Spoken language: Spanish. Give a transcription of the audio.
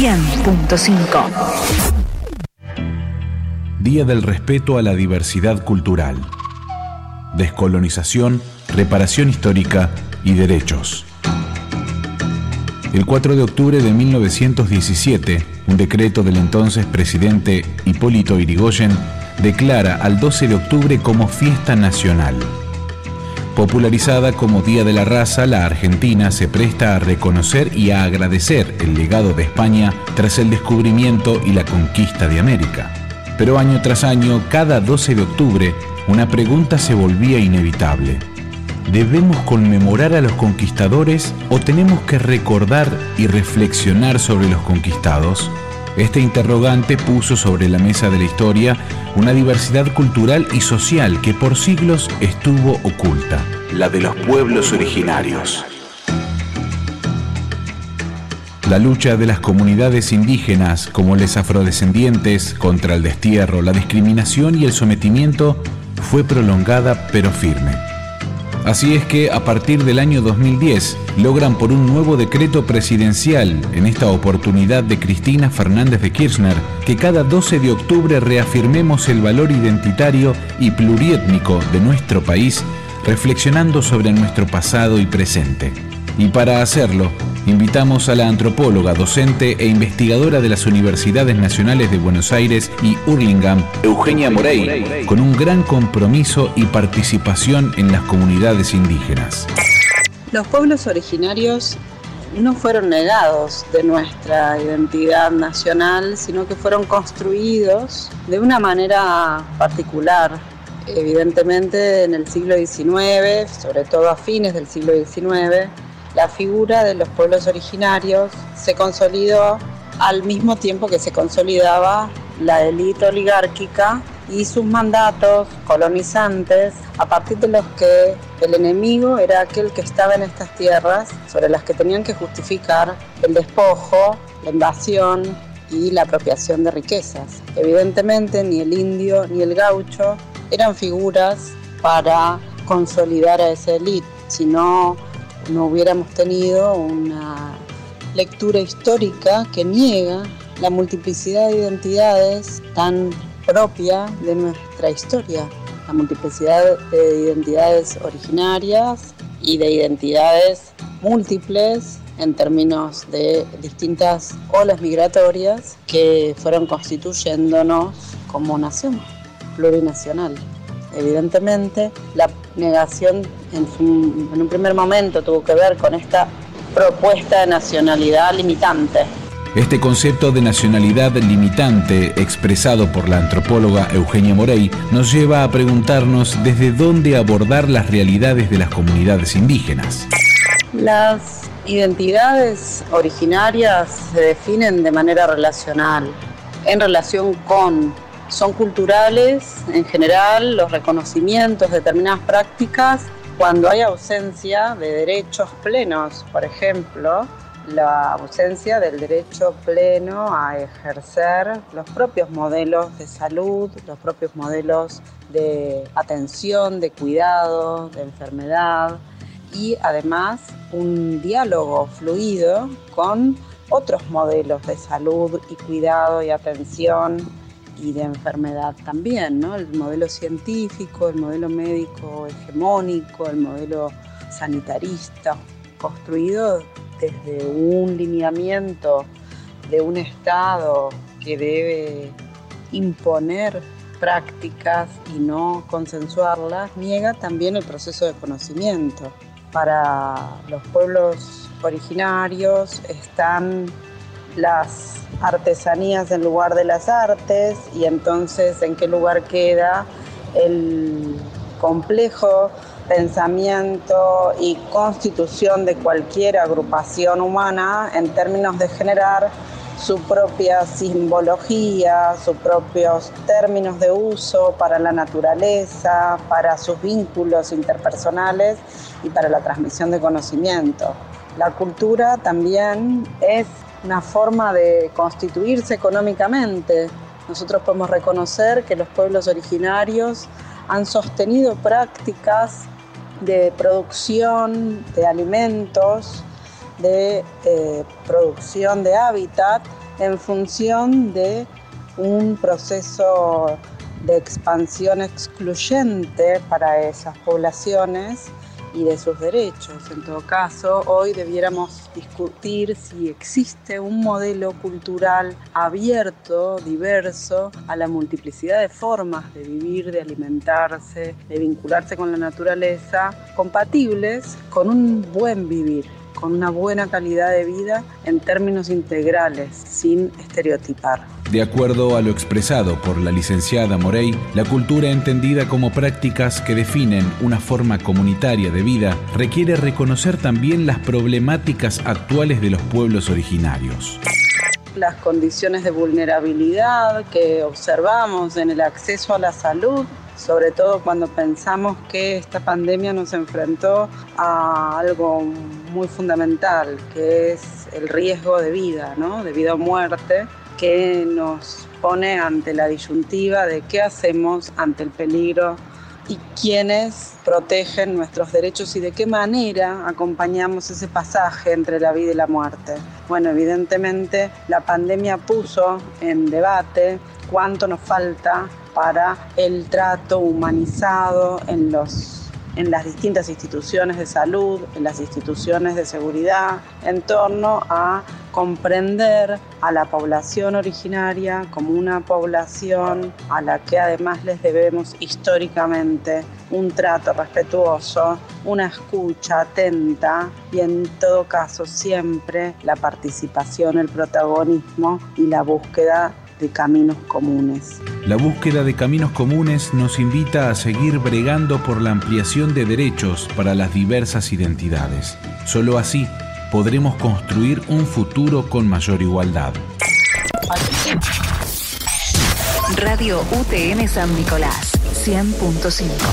100.5. Día del respeto a la diversidad cultural. Descolonización, reparación histórica y derechos. El 4 de octubre de 1917, un decreto del entonces presidente Hipólito Yrigoyen declara al 12 de octubre como fiesta nacional. Popularizada como Día de la Raza, la Argentina se presta a reconocer y a agradecer el legado de España tras el descubrimiento y la conquista de América. Pero año tras año, cada 12 de octubre, una pregunta se volvía inevitable. ¿Debemos conmemorar a los conquistadores o tenemos que recordar y reflexionar sobre los conquistados? Este interrogante puso sobre la mesa de la historia una diversidad cultural y social que por siglos estuvo oculta, la de los pueblos originarios. La lucha de las comunidades indígenas como les afrodescendientes contra el destierro, la discriminación y el sometimiento fue prolongada pero firme. Así es que a partir del año 2010 logran por un nuevo decreto presidencial, en esta oportunidad de Cristina Fernández de Kirchner, que cada 12 de octubre reafirmemos el valor identitario y pluriétnico de nuestro país, reflexionando sobre nuestro pasado y presente. Y para hacerlo, invitamos a la antropóloga, docente e investigadora de las Universidades Nacionales de Buenos Aires y Hurlingham, Eugenia Morey, con un gran compromiso y participación en las comunidades indígenas. Los pueblos originarios no fueron negados de nuestra identidad nacional, sino que fueron construidos de una manera particular. Evidentemente en el siglo XIX, sobre todo a fines del siglo XIX, la figura de los pueblos originarios se consolidó al mismo tiempo que se consolidaba la élite oligárquica y sus mandatos colonizantes, a partir de los que el enemigo era aquel que estaba en estas tierras, sobre las que tenían que justificar el despojo, la invasión y la apropiación de riquezas. Evidentemente ni el indio ni el gaucho eran figuras para consolidar a esa élite, sino no hubiéramos tenido una lectura histórica que niega la multiplicidad de identidades tan propia de nuestra historia, la multiplicidad de identidades originarias y de identidades múltiples en términos de distintas olas migratorias que fueron constituyéndonos como nación plurinacional. Evidentemente, la negación en, un primer momento tuvo que ver con esta propuesta de nacionalidad limitante. Este concepto de nacionalidad limitante, expresado por la antropóloga Eugenia Morey, nos lleva a preguntarnos desde dónde abordar las realidades de las comunidades indígenas. Las identidades originarias se definen de manera relacional, en relación con son culturales en general, los reconocimientos de determinadas prácticas, cuando hay ausencia de derechos plenos, por ejemplo, la ausencia del derecho pleno a ejercer los propios modelos de salud, los propios modelos de atención, de cuidado, de enfermedad y además un diálogo fluido con otros modelos de salud y cuidado y atención y de enfermedad también, ¿no? El modelo científico, el modelo médico hegemónico, el modelo sanitarista, construido desde un lineamiento de un Estado que debe imponer prácticas y no consensuarlas, niega también el proceso de conocimiento. Para los pueblos originarios están las artesanías en lugar de las artes y entonces en qué lugar queda el complejo pensamiento y constitución de cualquier agrupación humana en términos de generar su propia simbología, sus propios términos de uso para la naturaleza, para sus vínculos interpersonales y para la transmisión de conocimiento. La cultura también es una forma de constituirse económicamente. Nosotros podemos reconocer que los pueblos originarios han sostenido prácticas de producción de alimentos, de eh, producción de hábitat en función de un proceso de expansión excluyente para esas poblaciones y de sus derechos. En todo caso, hoy debiéramos discutir si existe un modelo cultural abierto, diverso, a la multiplicidad de formas de vivir, de alimentarse, de vincularse con la naturaleza, compatibles con un buen vivir con una buena calidad de vida en términos integrales, sin estereotipar. De acuerdo a lo expresado por la licenciada Morey, la cultura entendida como prácticas que definen una forma comunitaria de vida requiere reconocer también las problemáticas actuales de los pueblos originarios las condiciones de vulnerabilidad que observamos en el acceso a la salud sobre todo cuando pensamos que esta pandemia nos enfrentó a algo muy fundamental, que es el riesgo de vida, ¿no? de vida o muerte, que nos pone ante la disyuntiva de qué hacemos ante el peligro y quiénes protegen nuestros derechos y de qué manera acompañamos ese pasaje entre la vida y la muerte. Bueno, evidentemente la pandemia puso en debate cuánto nos falta para el trato humanizado en los en las distintas instituciones de salud, en las instituciones de seguridad, en torno a comprender a la población originaria como una población a la que además les debemos históricamente un trato respetuoso, una escucha atenta y en todo caso siempre la participación, el protagonismo y la búsqueda de caminos comunes. La búsqueda de caminos comunes nos invita a seguir bregando por la ampliación de derechos para las diversas identidades. Solo así podremos construir un futuro con mayor igualdad. Radio UTN San Nicolás, 100.5.